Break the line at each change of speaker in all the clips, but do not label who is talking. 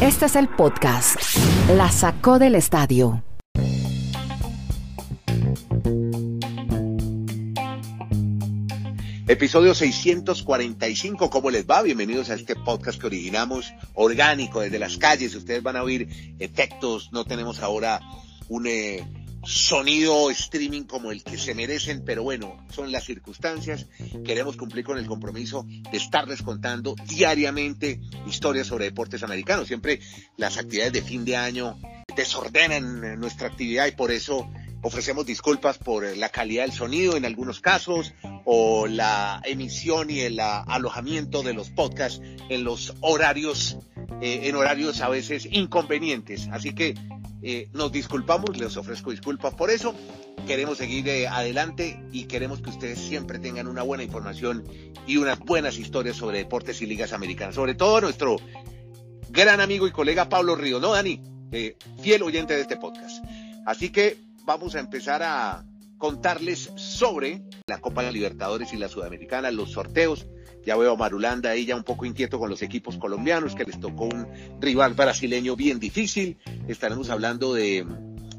Este es el podcast. La sacó del estadio.
Episodio 645, ¿cómo les va? Bienvenidos a este podcast que originamos orgánico desde las calles. Ustedes van a oír efectos, no tenemos ahora un eh, sonido streaming como el que se merecen, pero bueno, son las circunstancias. Queremos cumplir con el compromiso de estarles contando diariamente historias sobre deportes americanos. Siempre las actividades de fin de año desordenan nuestra actividad y por eso ofrecemos disculpas por la calidad del sonido en algunos casos o la emisión y el alojamiento de los podcasts en los horarios, eh, en horarios a veces inconvenientes. Así que eh, nos disculpamos, les ofrezco disculpas por eso. Queremos seguir eh, adelante y queremos que ustedes siempre tengan una buena información y unas buenas historias sobre deportes y ligas americanas. Sobre todo nuestro gran amigo y colega Pablo Río, ¿no, Dani? fiel oyente de este podcast. Así que vamos a empezar a contarles sobre la Copa de Libertadores y la Sudamericana, los sorteos. Ya veo a Marulanda ahí ya un poco inquieto con los equipos colombianos, que les tocó un rival brasileño bien difícil. Estaremos hablando de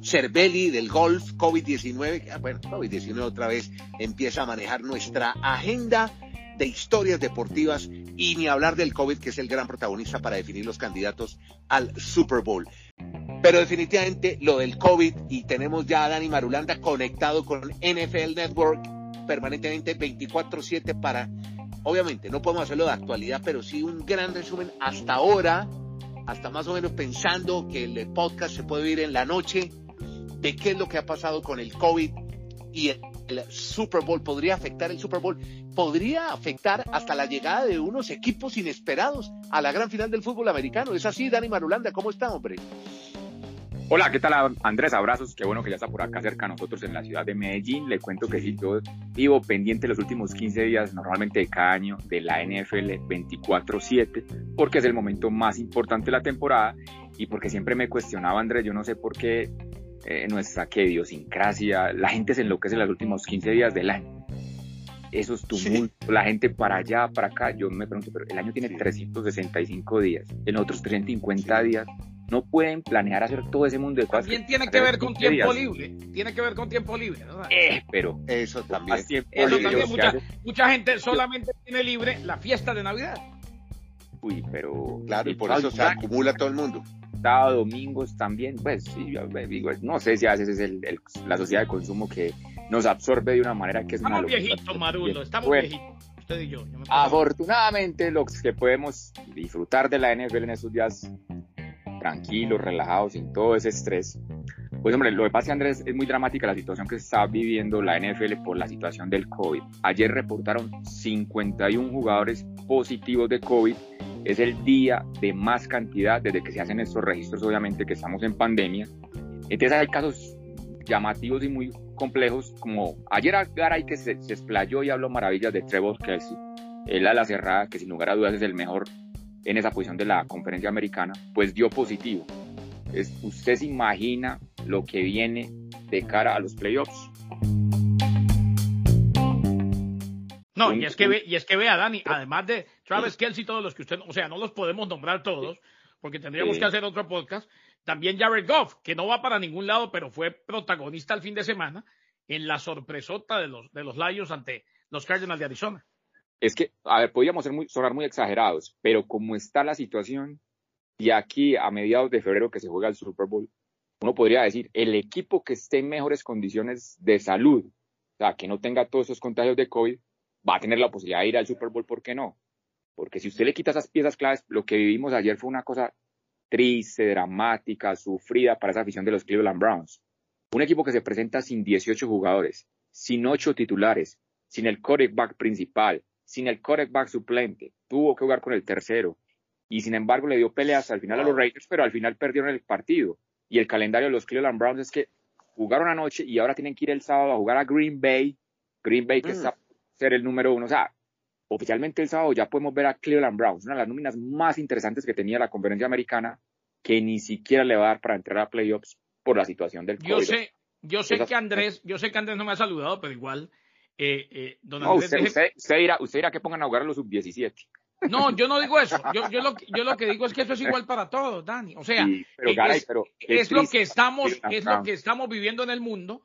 Cervelli, del golf, COVID-19. Ah, bueno, COVID-19 otra vez empieza a manejar nuestra agenda de historias deportivas y ni hablar del COVID, que es el gran protagonista para definir los candidatos al Super Bowl. Pero definitivamente lo del COVID y tenemos ya a Dani Marulanda conectado con NFL Network permanentemente 24/7 para, obviamente no podemos hacerlo de actualidad, pero sí un gran resumen hasta ahora, hasta más o menos pensando que el podcast se puede oír en la noche, de qué es lo que ha pasado con el COVID y el, Super Bowl, podría afectar el Super Bowl, podría afectar hasta la llegada de unos equipos inesperados a la gran final del fútbol americano. Es así, Dani Marulanda, ¿cómo está, hombre?
Hola, ¿qué tal Andrés? Abrazos, qué bueno que ya está por acá cerca de nosotros en la ciudad de Medellín. Le cuento que sí, yo vivo pendiente los últimos 15 días, normalmente de cada año, de la NFL 24-7, porque es el momento más importante de la temporada y porque siempre me cuestionaba, Andrés, yo no sé por qué eh, nuestra que idiosincrasia, la gente se enloquece en los últimos 15 días del año. Esos tumultos, la gente para allá, para acá. Yo me pregunto, pero el año tiene 365 días, en otros 350 días no pueden planear hacer todo ese mundo de
cosas. También tiene que ver con tiempo libre. Tiene que ver con tiempo libre.
Eh, pero
eso también.
Eso también mucha, mucha, gente solamente tiene libre la fiesta de Navidad.
Uy, pero.
Claro, y por eso se acumula todo el mundo.
Sábado, domingos también, pues, sí, digo, no sé si a veces es el, la sociedad de consumo que nos absorbe de una manera que es
Estamos viejitos, Marulo, estamos viejitos. Usted y yo.
afortunadamente, los que podemos disfrutar de la NFL en esos días tranquilos, relajados, sin todo ese estrés. Pues hombre, lo que pasa Andrés es muy dramática la situación que está viviendo la NFL por la situación del COVID. Ayer reportaron 51 jugadores positivos de COVID. Es el día de más cantidad desde que se hacen estos registros, obviamente que estamos en pandemia. Entonces hay casos llamativos y muy complejos, como ayer Garay que se, se explayó y habló maravillas de Trevor Kelsey, el ala cerrada, que sin lugar a dudas es el mejor en esa posición de la conferencia americana, pues dio positivo. Es, ¿Usted se imagina lo que viene de cara a los playoffs?
No, y es que ve, y es que vea, Dani, además de Travis Kelsey, todos los que usted, o sea, no los podemos nombrar todos, porque tendríamos que hacer otro podcast. También Jared Goff, que no va para ningún lado, pero fue protagonista el fin de semana en la sorpresota de los, de los Lions ante los Cardinals de Arizona
es que, a ver, podríamos ser muy, sonar muy exagerados, pero como está la situación, y aquí a mediados de febrero que se juega el Super Bowl, uno podría decir, el equipo que esté en mejores condiciones de salud, o sea, que no tenga todos esos contagios de COVID, va a tener la posibilidad de ir al Super Bowl, ¿por qué no? Porque si usted le quita esas piezas claves, lo que vivimos ayer fue una cosa triste, dramática, sufrida para esa afición de los Cleveland Browns. Un equipo que se presenta sin 18 jugadores, sin 8 titulares, sin el quarterback principal, sin el quarterback suplente, tuvo que jugar con el tercero y sin embargo le dio peleas al final a los Raiders, pero al final perdieron el partido. Y el calendario de los Cleveland Browns es que jugaron anoche y ahora tienen que ir el sábado a jugar a Green Bay. Green Bay que mm. está ser el número uno. O sea, oficialmente el sábado ya podemos ver a Cleveland Browns, una de las nóminas más interesantes que tenía la conferencia americana, que ni siquiera le va a dar para entrar a playoffs por la situación del COVID.
Yo sé, yo sé que Andrés, yo sé que Andrés no me ha saludado, pero igual
eh, eh, usted, dirá, que pongan a jugar a los sub-17.
No, yo no digo eso. Yo, yo, lo, yo lo que digo es que eso es igual para todos, Dani. O sea, es, lo que estamos, es lo que estamos viviendo en el mundo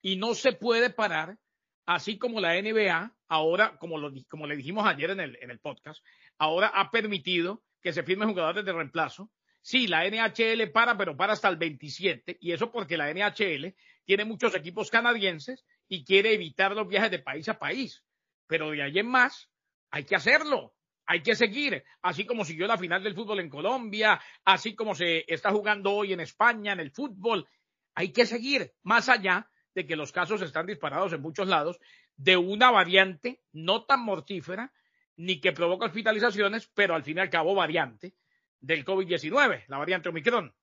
y no se puede parar, así como la NBA ahora, como, lo, como le dijimos ayer en el, en el podcast, ahora ha permitido que se firmen jugadores de reemplazo. Sí, la NHL para, pero para hasta el 27, y eso porque la NHL tiene muchos equipos canadienses y quiere evitar los viajes de país a país. Pero de ahí en más, hay que hacerlo hay que seguir, así como siguió la final del fútbol en Colombia, así como se está jugando hoy en España en el fútbol, hay que seguir más allá de que los casos están disparados en muchos lados de una variante no tan mortífera ni que provoca hospitalizaciones, pero al fin y al cabo variante del COVID-19, la variante Omicron.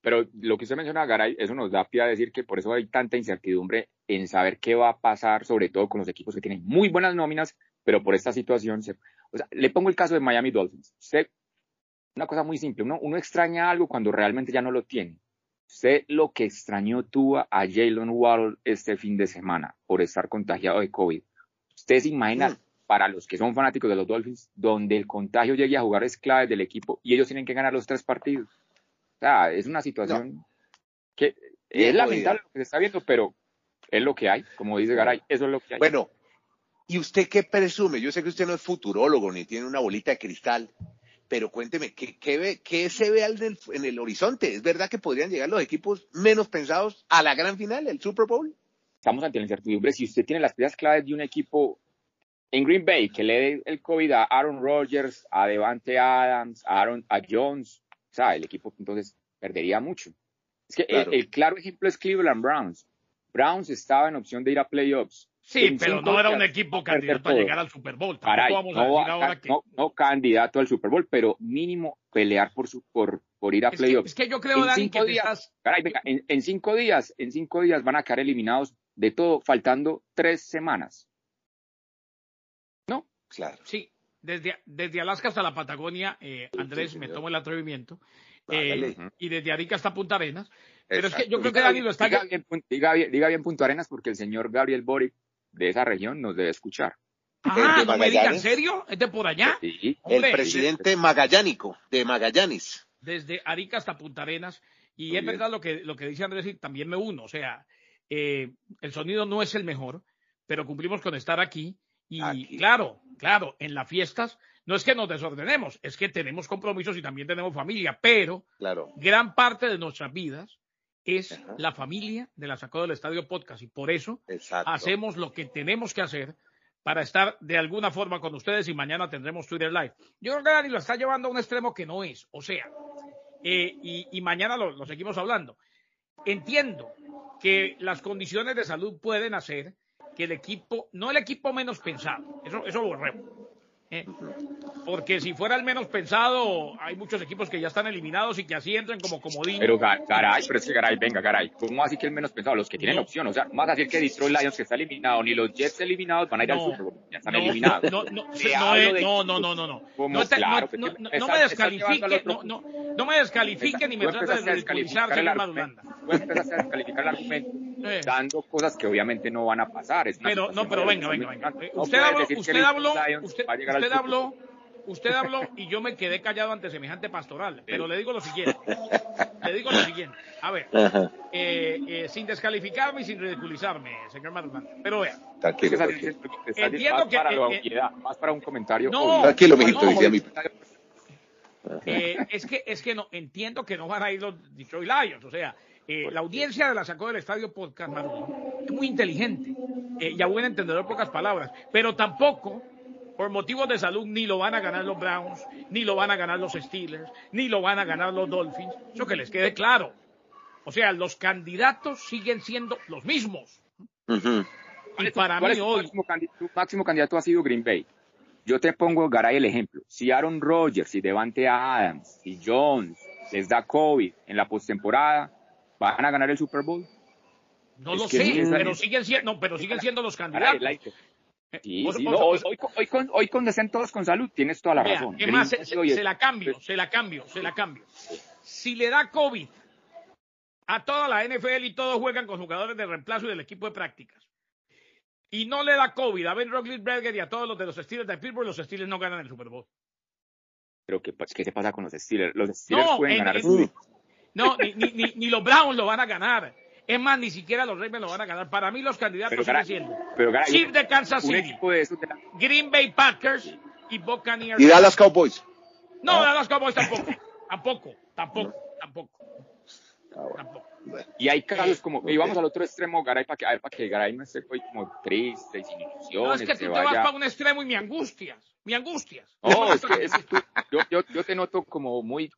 Pero lo que usted menciona, Garay, eso nos da pie a decir que por eso hay tanta incertidumbre en saber qué va a pasar, sobre todo con los equipos que tienen muy buenas nóminas, pero por esta situación se, o sea, le pongo el caso de Miami Dolphins. Usted, una cosa muy simple, uno, uno extraña algo cuando realmente ya no lo tiene. Usted lo que extrañó tuvo a Jalen Waddle este fin de semana por estar contagiado de COVID. Usted se imagina, mm. para los que son fanáticos de los Dolphins, donde el contagio llegue a jugar es clave del equipo y ellos tienen que ganar los tres partidos. O sea, es una situación que es lamentable lo que se está viendo, pero es lo que hay, como dice Garay, eso es lo que hay.
Bueno, ¿Y usted qué presume? Yo sé que usted no es futurólogo ni tiene una bolita de cristal, pero cuénteme, ¿qué, se ve en el horizonte? ¿Es verdad que podrían llegar los equipos menos pensados a la gran final, el Super Bowl?
Estamos ante la incertidumbre. Si usted tiene las piezas claves de un equipo en Green Bay que le dé el COVID a Aaron Rodgers, a Devante Adams, a, Aaron, a Jones, o sea, el equipo entonces perdería mucho. Es que el claro ejemplo es Cleveland Browns. Browns estaba en opción de ir a playoffs
Sí, pero no era un equipo candidato a llegar al Super Bowl.
no, candidato al Super Bowl, pero mínimo pelear por su, por, por ir a playoffs.
es que yo creo, Dani, que
días, en, cinco días, en cinco días van a quedar eliminados de todo, faltando tres semanas. ¿No?
Claro. Sí, desde, desde Alaska hasta la Patagonia, eh, Andrés, me tomo el atrevimiento, eh, y desde Arica hasta Punta Arenas. Pero es que yo creo que Dani lo está...
Diga bien, diga, diga bien Punta Arenas porque el señor Gabriel Boric de esa región nos debe escuchar.
Ah, no me diga, ¿en serio? ¿Es de por allá?
Sí. el presidente magallánico de Magallanes.
Desde Arica hasta Punta Arenas. Y es verdad lo que, lo que dice Andrés y también me uno. O sea, eh, el sonido no es el mejor, pero cumplimos con estar aquí. Y claro, claro, en las fiestas no es que nos desordenemos, es que tenemos compromisos y también tenemos familia, pero
claro.
gran parte de nuestras vidas es la familia de la Sacó del Estadio Podcast y por eso hacemos lo que tenemos que hacer para estar de alguna forma con ustedes y mañana tendremos Twitter Live. Yo creo que Dani lo está llevando a un extremo que no es, o sea, eh, y, mañana lo, seguimos hablando. Entiendo que las condiciones de salud pueden hacer que el equipo, no el equipo menos pensado, eso, eso lo borremos, eh, porque si fuera el menos pensado, hay muchos equipos que ya están eliminados y que así entran como comodín.
Pero caray, pero es que caray, venga, caray, ¿cómo así que el menos pensado? Los que tienen opción, o sea, más así que Detroit Lions que está eliminado, ni los Jets eliminados van a ir al Super Bowl, ya están eliminados.
No, no, no, no, no, no, no, no. No, me descalifique, no, no, no me descalifique ni me trate de señor Madulanda.
Tú empezaste a descalificar el argumento dando cosas que obviamente no van a pasar.
Pero, no, pero venga, venga, venga. Usted habló, usted habló, usted usted habló, usted habló y yo me quedé callado ante semejante pastoral. Pero le digo lo siguiente. Le digo lo siguiente. A ver, eh, eh, sin descalificarme y sin ridiculizarme, señor Madurán. Pero vea.
Entiendo que. Para eh, más para un comentario.
No,
tranquilo, mijito, decía mi.
es que es que no entiendo que no van a ir los Detroit Lions, o sea, la audiencia de la sacó del estadio podcast es muy inteligente y a buen entendedor pocas palabras, pero tampoco por motivos de salud ni lo van a ganar los Browns, ni lo van a ganar los Steelers, ni lo van a ganar los Dolphins. Eso que les quede claro. O sea, los candidatos siguen siendo los mismos.
Y para mí hoy... Tu máximo, candidato ha sido Green Bay. Yo te pongo, Garay, el ejemplo. Si Aaron Rodgers, si Devante Adams, si Jones les da COVID en la postemporada, ¿van a ganar el Super Bowl?
No lo sé, pero siguen, siendo, pero siguen siendo los candidatos.
Sí, hoy, con, hoy todos con salud, tienes toda la razón.
Es más, se, la cambio, se la cambio, se la cambio. Si le da COVID a toda la NFL y todos juegan con jugadores de reemplazo y del equipo de prácticas, y no le da COVID a Ben Roethlisberger y a todos los de los Steelers de Pittsburgh, los Steelers no ganan el Super Bowl.
Pero ¿qué, qué se pasa con los Steelers? Los Steelers pueden ganar.
No, ni, ni, ni, los Browns lo van a ganar. Es más, ni siquiera los Ravens lo van a ganar. Para mí los candidatos siguen siendo Chiefs de Kansas City, Green Bay Packers y Buccaneers.
¿Y Dallas Cowboys?
No, Dallas Cowboys tampoco. Tampoco, tampoco, tampoco.
Y hay casos como, y vamos al otro extremo, Garay, para que, a ver, para que Garay no esté hoy como triste, sin ilusiones.
No, es que tú te vas para un extremo y me angustias, me angustias.
No, es que, yo, yo, yo te noto como muy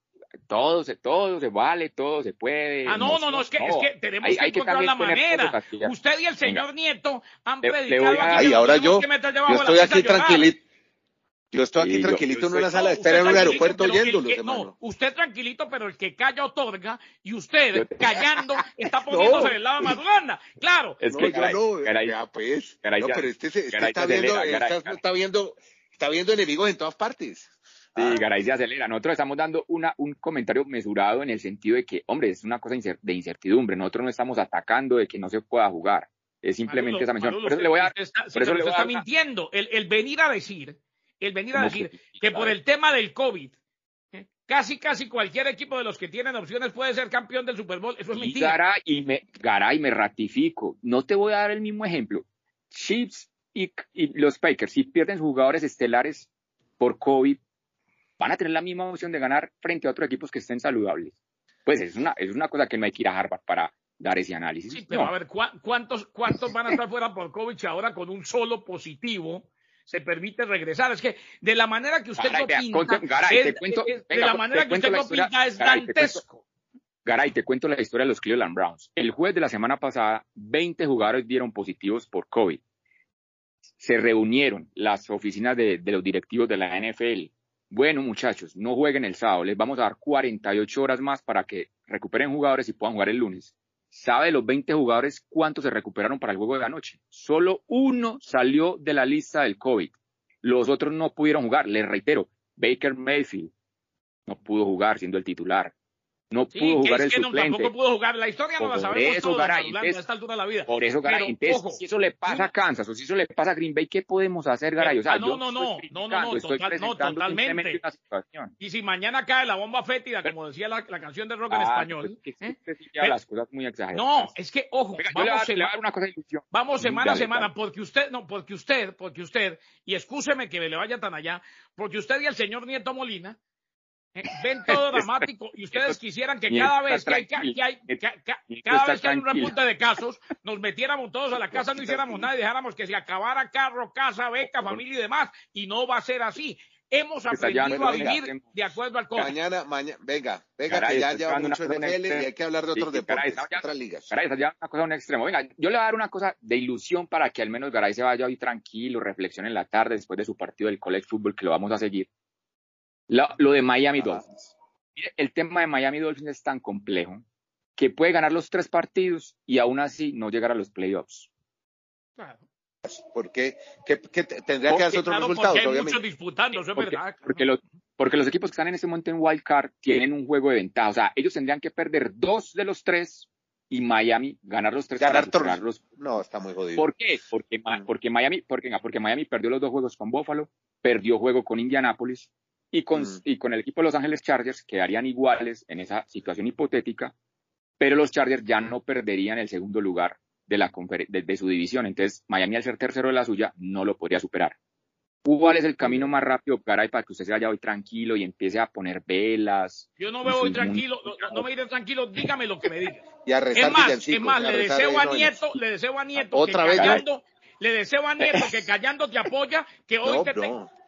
todo se, todo se vale, todo se puede.
Ah, no, no, no, es que, es que tenemos que encontrar la manera. Usted y el señor Nieto han predicado
aquí. ahora yo, yo estoy aquí tranquilito. Yo estoy aquí tranquilito en una sala de espera en un aeropuerto oyéndolo.
No, usted tranquilito, pero el que calla otorga y usted callando está poniéndose en el lado de Maduranda. Claro.
Es que no, no, pues. no, pero este, este está, viendo, está, viendo, está viendo enemigos en todas partes.
Sí, ah. Garay se acelera. Nosotros estamos dando una, un comentario mesurado en el sentido de que, hombre, es una cosa de incertidumbre. Nosotros no estamos atacando de que no se pueda jugar. Es simplemente esa mención. por eso le voy a dar.
por eso le está mintiendo. El, el, venir a decir, el venir a decir que por el tema del COVID, ¿eh? casi, casi cualquier equipo de los que tienen opciones puede ser campeón del Super Bowl. Eso es mentira.
Garay, y me, Garay, me ratifico. No te voy a dar el mismo ejemplo. Chiefs y, y los Packers, si pierden jugadores estelares por COVID, van a tener la misma opción de ganar frente a otros equipos que estén saludables. Pues es una, es una cosa que no hay que ir a Harvard para dar ese análisis.
Sí, pero a ver, ¿cuántos, ¿cuántos van a estar fuera por COVID ahora con un solo positivo? se permite regresar. Es que de la manera que usted lo pinta, de la manera que usted lo pinta es dantesco.
Garay, te cuento la historia de los Cleveland Browns. El jueves de la semana pasada, 20 jugadores dieron positivos por COVID. Se reunieron las oficinas de, de los directivos de la NFL bueno, muchachos, no jueguen el sábado, les vamos a dar 48 horas más para que recuperen jugadores y puedan jugar el lunes. ¿Sabe de los 20 jugadores cuántos se recuperaron para el juego de la noche? Solo uno salió de la lista del COVID. Los otros no pudieron jugar. Les reitero, Baker Mayfield no pudo jugar siendo el titular. No pudo jugar el suplente.
tampoco pudo jugar. La historia no la sabemos eso, todos, Garay, a esta altura de la vida.
Por eso, Garay, entonces, si eso le pasa a Kansas o si eso le pasa a Green Bay, ¿qué podemos hacer, Garay? O sea,
no, no, no, no, no, no, total, no, totalmente. Y si mañana cae la bomba fétida, como decía la, la canción de rock en ah, español.
Es que, ¿eh? las cosas muy exageradas.
No, es que, ojo, vamos,
le a, una cosa de ilusión.
vamos semana a semana, porque usted, no, porque usted, porque usted, y escúcheme que me le vaya tan allá, porque usted y el señor Nieto Molina, ven todo dramático y ustedes quisieran que cada vez que hay, cada vez que hay un repunte de casos nos metiéramos todos a la casa, no hiciéramos nada y dejáramos que se acabara carro, casa, beca, familia y demás y no va a ser así. Hemos aprendido a vivir de acuerdo al COVID.
Mañana, mañana, venga, venga, que ya lleva mucho NFL y hay que hablar de otros deportes, otras ligas.
Garay, ya una cosa un extremo. Venga, yo le voy a dar una cosa de ilusión para que al menos Garay se vaya hoy tranquilo, reflexione en la tarde después de su partido del college football que lo vamos a seguir. Lo, de Miami Dolphins. el tema de Miami Dolphins es tan complejo que puede ganar los tres partidos y aún así no llegar a los playoffs.
Claro. ¿Por qué? tendría que hacer otros resultados,
porque hay muchos disputando, eso es verdad.
Porque los, porque los equipos que están en este momento en Wild Card tienen un juego de ventaja. O sea, ellos tendrían que perder dos de los tres y Miami ganar los tres
ganar para No, está muy jodido.
¿Por qué? Porque, mm. porque, Miami, porque, porque Miami perdió los dos juegos con Buffalo, perdió juego con Indianapolis y con, y con el equipo de Los Ángeles Chargers quedarían iguales en esa situación hipotética, pero los Chargers ya no perderían el segundo lugar de, la de, su división. Entonces, Miami, al ser tercero de la suya, no lo podría superar. ¿Cuál es el camino más rápido, Garay, para que usted se vaya hoy tranquilo y empiece a poner velas?
Yo no me voy tranquilo, no, me iré tranquilo, dígame lo que me diga.
Y a
es más, es más, le deseo a Nieto, le deseo a Nieto que callando, le deseo a Nieto que callando te apoya, que hoy te,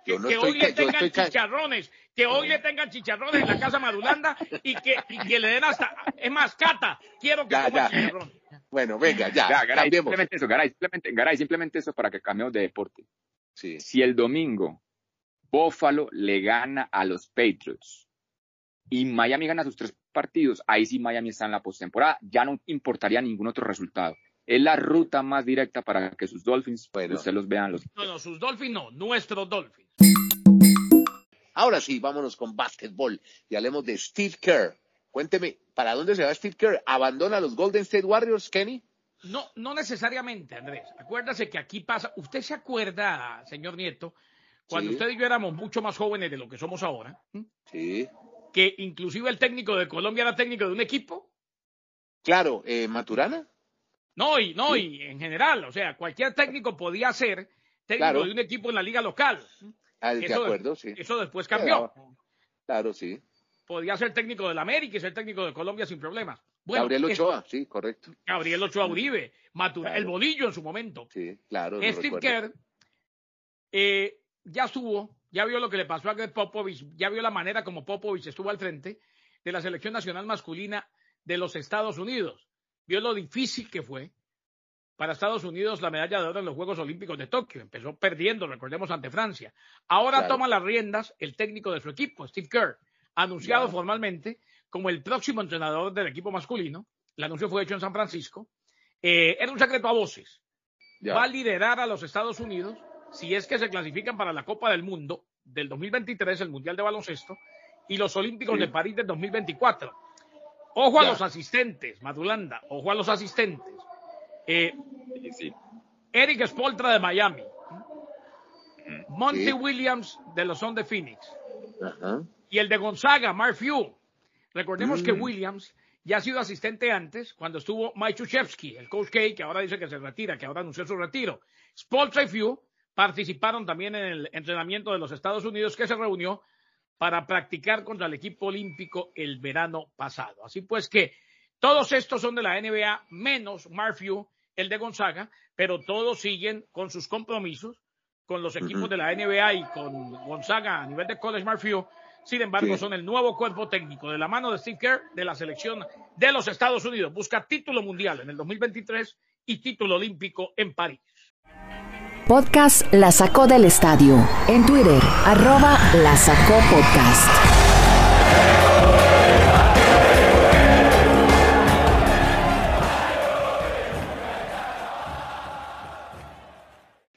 que, hoy le tengan chicharrones, que hoy le tengan chicharrones en la casa Madulanda y que, que le den hasta, es más, Cata, quiero que coma chicharrón.
Bueno, venga, ya, ya
Garay, simplemente eso, Garay, simplemente, Garay, simplemente eso para que cambiemos de deporte. Sí. Si el domingo Buffalo le gana a los Patriots y Miami gana sus tres partidos, ahí sí Miami está en la postemporada, ya no importaría ningún otro resultado es la ruta más directa para que sus Dolphins, bueno. usted los vean. Los...
No, no, sus Dolphins no, nuestros Dolphins.
Ahora sí, vámonos con básquetbol y hablemos de Steve Kerr. Cuénteme, ¿para dónde se va Steve Kerr? ¿Abandona los Golden State Warriors, Kenny?
No, no necesariamente, Andrés. Acuérdase que aquí pasa. Usted se acuerda, señor Nieto, cuando usted y yo éramos mucho más jóvenes de lo que somos ahora.
Sí.
Que inclusive el técnico de Colombia era técnico de un equipo.
Claro, eh, Maturana.
No, y no, y en general, o sea, cualquier técnico podía ser técnico de un equipo en la liga local.
Ah, de acuerdo, sí.
Eso después cambió.
Claro, sí.
Podía ser técnico del América y ser técnico de Colombia sin problemas.
Gabriel Ochoa, sí, correcto.
Gabriel Ochoa Uribe, el bolillo en su momento.
Sí, claro.
Steve Kerr eh, ya estuvo, ya vio lo que le pasó a Greg Popovich, ya vio la manera como Popovich estuvo al frente de la selección nacional masculina de los Estados Unidos. Vio lo difícil que fue para Estados Unidos la medalla de oro en los Juegos Olímpicos de Tokio. Empezó perdiendo, recordemos, ante Francia. Ahora toma las riendas el técnico de su equipo, Steve Kerr, anunciado formalmente como el próximo entrenador del equipo masculino. El anuncio fue hecho en San Francisco. Eh, era un secreto a voces. Va a liderar a los Estados Unidos si es que se clasifican para la Copa del Mundo del 2023, el Mundial de Baloncesto, y los Olímpicos de París del 2024. Ojo a los asistentes, Madulanda, ojo a los asistentes. Eh, Eric Spoltra de Miami. Monty Williams de los Son de Phoenix. Y el de Gonzaga, Mark Few. Recordemos que mm. Williams ya ha sido asistente antes, cuando estuvo Mike Chuchevsky, el coach K, que ahora dice que se retira, que ahora anunció su retiro. Spoltra y Few participaron también en el entrenamiento de los Estados Unidos, que se reunió para practicar contra el equipo olímpico el verano pasado. Así pues que todos estos son de la NBA, menos Mark Few, el de Gonzaga, pero todos siguen con sus compromisos con los equipos de la NBA y con Gonzaga a nivel de College Mark Few sin embargo, son el nuevo cuerpo técnico de la mano de Steve Kerr de la selección de los Estados Unidos. Busca título mundial en el 2023 y título olímpico en París.
Podcast La Sacó del Estadio. En Twitter, arroba La Sacó Podcast.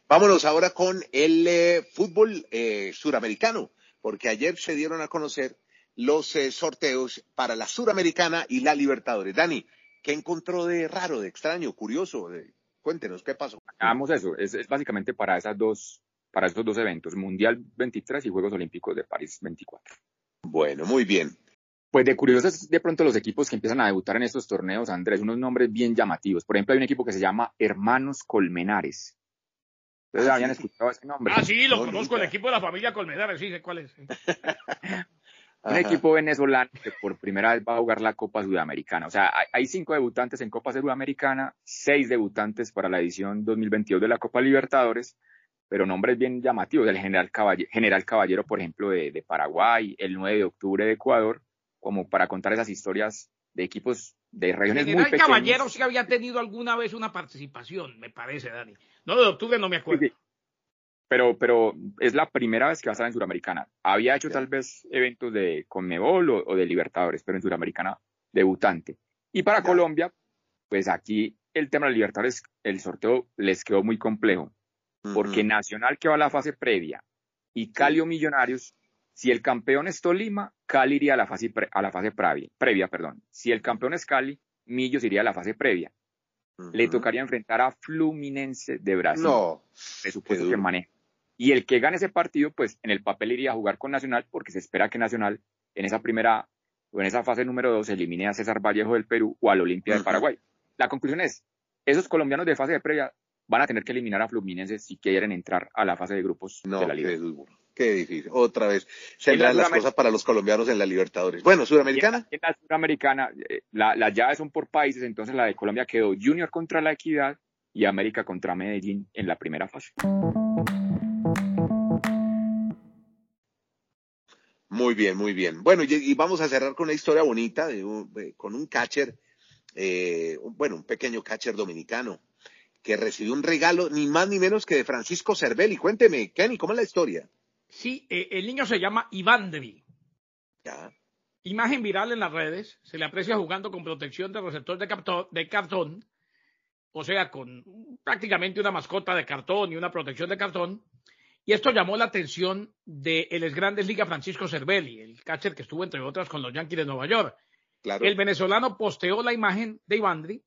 Vámonos ahora con el eh, fútbol eh, suramericano porque ayer se dieron a conocer los eh, sorteos para la Suramericana y la Libertadores. Dani, ¿qué encontró de raro, de extraño, curioso? Cuéntenos, ¿qué pasó?
Hagamos eso, es, básicamente para esas dos, para estos dos eventos, Mundial 23 y Juegos Olímpicos de París 24.
Bueno, muy bien.
Pues de curiosos de pronto los equipos que empiezan a debutar en estos torneos, Andrés, unos nombres bien llamativos. Por ejemplo, hay un equipo que se llama Hermanos Colmenares. Ustedes habían escuchado ese nombre.
Ah, sí, lo conozco, el equipo de la familia Colmenares, sí sé cuál es.
un equipo venezolano que por primera vez va a jugar la Copa Sudamericana. O sea, hay, cinco debutantes en Copa Sudamericana, seis debutantes para la edición 2022 de la Copa Libertadores, pero nombres bien llamativos. El General Caballero, General Caballero por ejemplo, de, de, Paraguay, el 9 de octubre de Ecuador, como para contar esas historias de equipos de regiones muy pequeñas.
Caballero sí había tenido alguna vez una participación, me parece, Dani. No, de octubre no me acuerdo.
Pero, pero es la primera vez que va a estar en Suramericana. Había hecho tal vez eventos de Conmebol o, de Libertadores, pero en Suramericana debutante. Y para Colombia, pues aquí el tema de Libertadores, el sorteo les quedó muy complejo, porque Nacional que va a la fase previa y Cali o Millonarios, si el campeón es Tolima, Cali iría a la fase, a la fase previa, previa, perdón. Si el campeón es Cali, Millos iría a la fase previa le tocaría enfrentar a Fluminense de Brasil.
No.
Presupuesto que maneja. Y el que gane ese partido, pues en el papel iría a jugar con Nacional, porque se espera que Nacional en esa primera o en esa fase número dos elimine a César Vallejo del Perú o al Olimpia de Paraguay. La conclusión es, esos colombianos de fase de previa van a tener que eliminar a Fluminense si quieren entrar a la fase de grupos de la Liga.
Qué difícil. Otra vez. Se dan las cosas para los colombianos en la Libertadores. Bueno, Sudamericana.
En la Sudamericana, eh, la, las llaves son por países, entonces la de Colombia quedó Junior contra la Equidad y América contra Medellín en la primera fase.
Muy bien, muy bien. Bueno, y, vamos a cerrar con una historia bonita de con un catcher, eh, bueno, un pequeño catcher dominicano que recibió un regalo ni más ni menos que de Francisco Cervelli. Cuénteme, Kenny, ¿cómo es la historia?
Sí, eh, el niño se llama Iván Devi. Imagen viral en las redes, se le aprecia jugando con protección de receptor de, de cartón, o sea, con prácticamente una mascota de cartón y una protección de cartón. Y esto llamó la atención de el Grandes Liga Francisco Cervelli, el catcher que estuvo entre otras con los Yankees de Nueva York. El venezolano posteó la imagen de Ivandri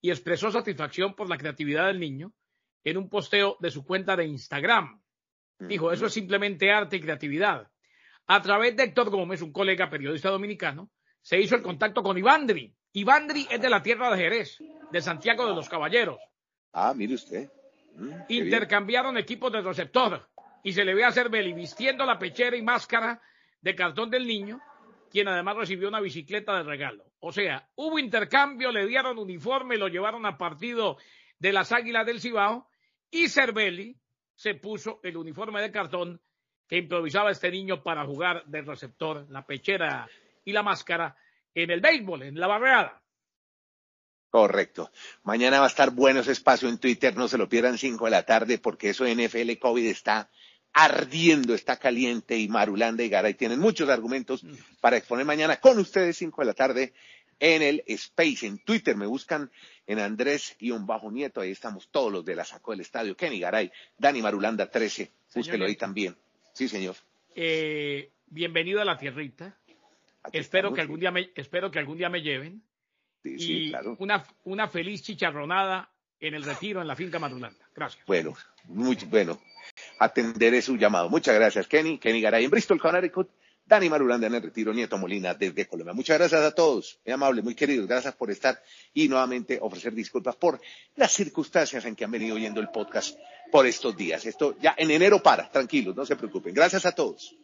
y expresó satisfacción por la creatividad del niño en un posteo de su cuenta de Instagram. Dijo, eso es simplemente arte y creatividad. A través de Héctor Gómez, un colega periodista dominicano, se hizo el contacto con Ivandri. Ivandri es de la tierra de Jerez, de Santiago de los Caballeros.
Ah, mire usted.
Mm, Intercambiaron equipos de receptor y se le ve a Cervelli vistiendo la pechera y máscara de cartón del niño, quien además recibió una bicicleta de regalo. O sea, hubo intercambio, le dieron uniforme, lo llevaron a partido de las Águilas del Cibao y Cervelli se puso el uniforme de cartón que improvisaba este niño para jugar de receptor, la pechera y la máscara en el béisbol, en la barreada.
Correcto. Mañana va a estar bueno ese espacio en Twitter, no se lo pierdan cinco de la tarde porque eso NFL COVID está ardiendo, está caliente y Marulanda y Garay tienen muchos argumentos mm. para exponer mañana con ustedes cinco de la tarde en el Space. En Twitter me buscan en Andrés-Nieto, ahí estamos todos los de la Sacó del Estadio, Kenny Garay, Dani Marulanda 13, búsquelo ahí también. Sí, señor.
Eh, bienvenido a la tierrita. espero que, algún día me, espero que algún día me lleven. y una, una feliz chicharronada en el retiro en la finca Marulanda. Gracias.
Bueno, muy bueno. Atenderé su llamado. Muchas gracias, Kenny. Kenny Garay en Bristol, Connecticut. Dani Marulanda en el retiro, Nieto Molina desde Colombia. Muchas gracias a todos, muy amables, muy queridos, gracias por estar y nuevamente ofrecer disculpas por las circunstancias en que han venido oyendo el podcast por estos días. Esto ya en enero para, tranquilos, no se preocupen. Gracias a todos.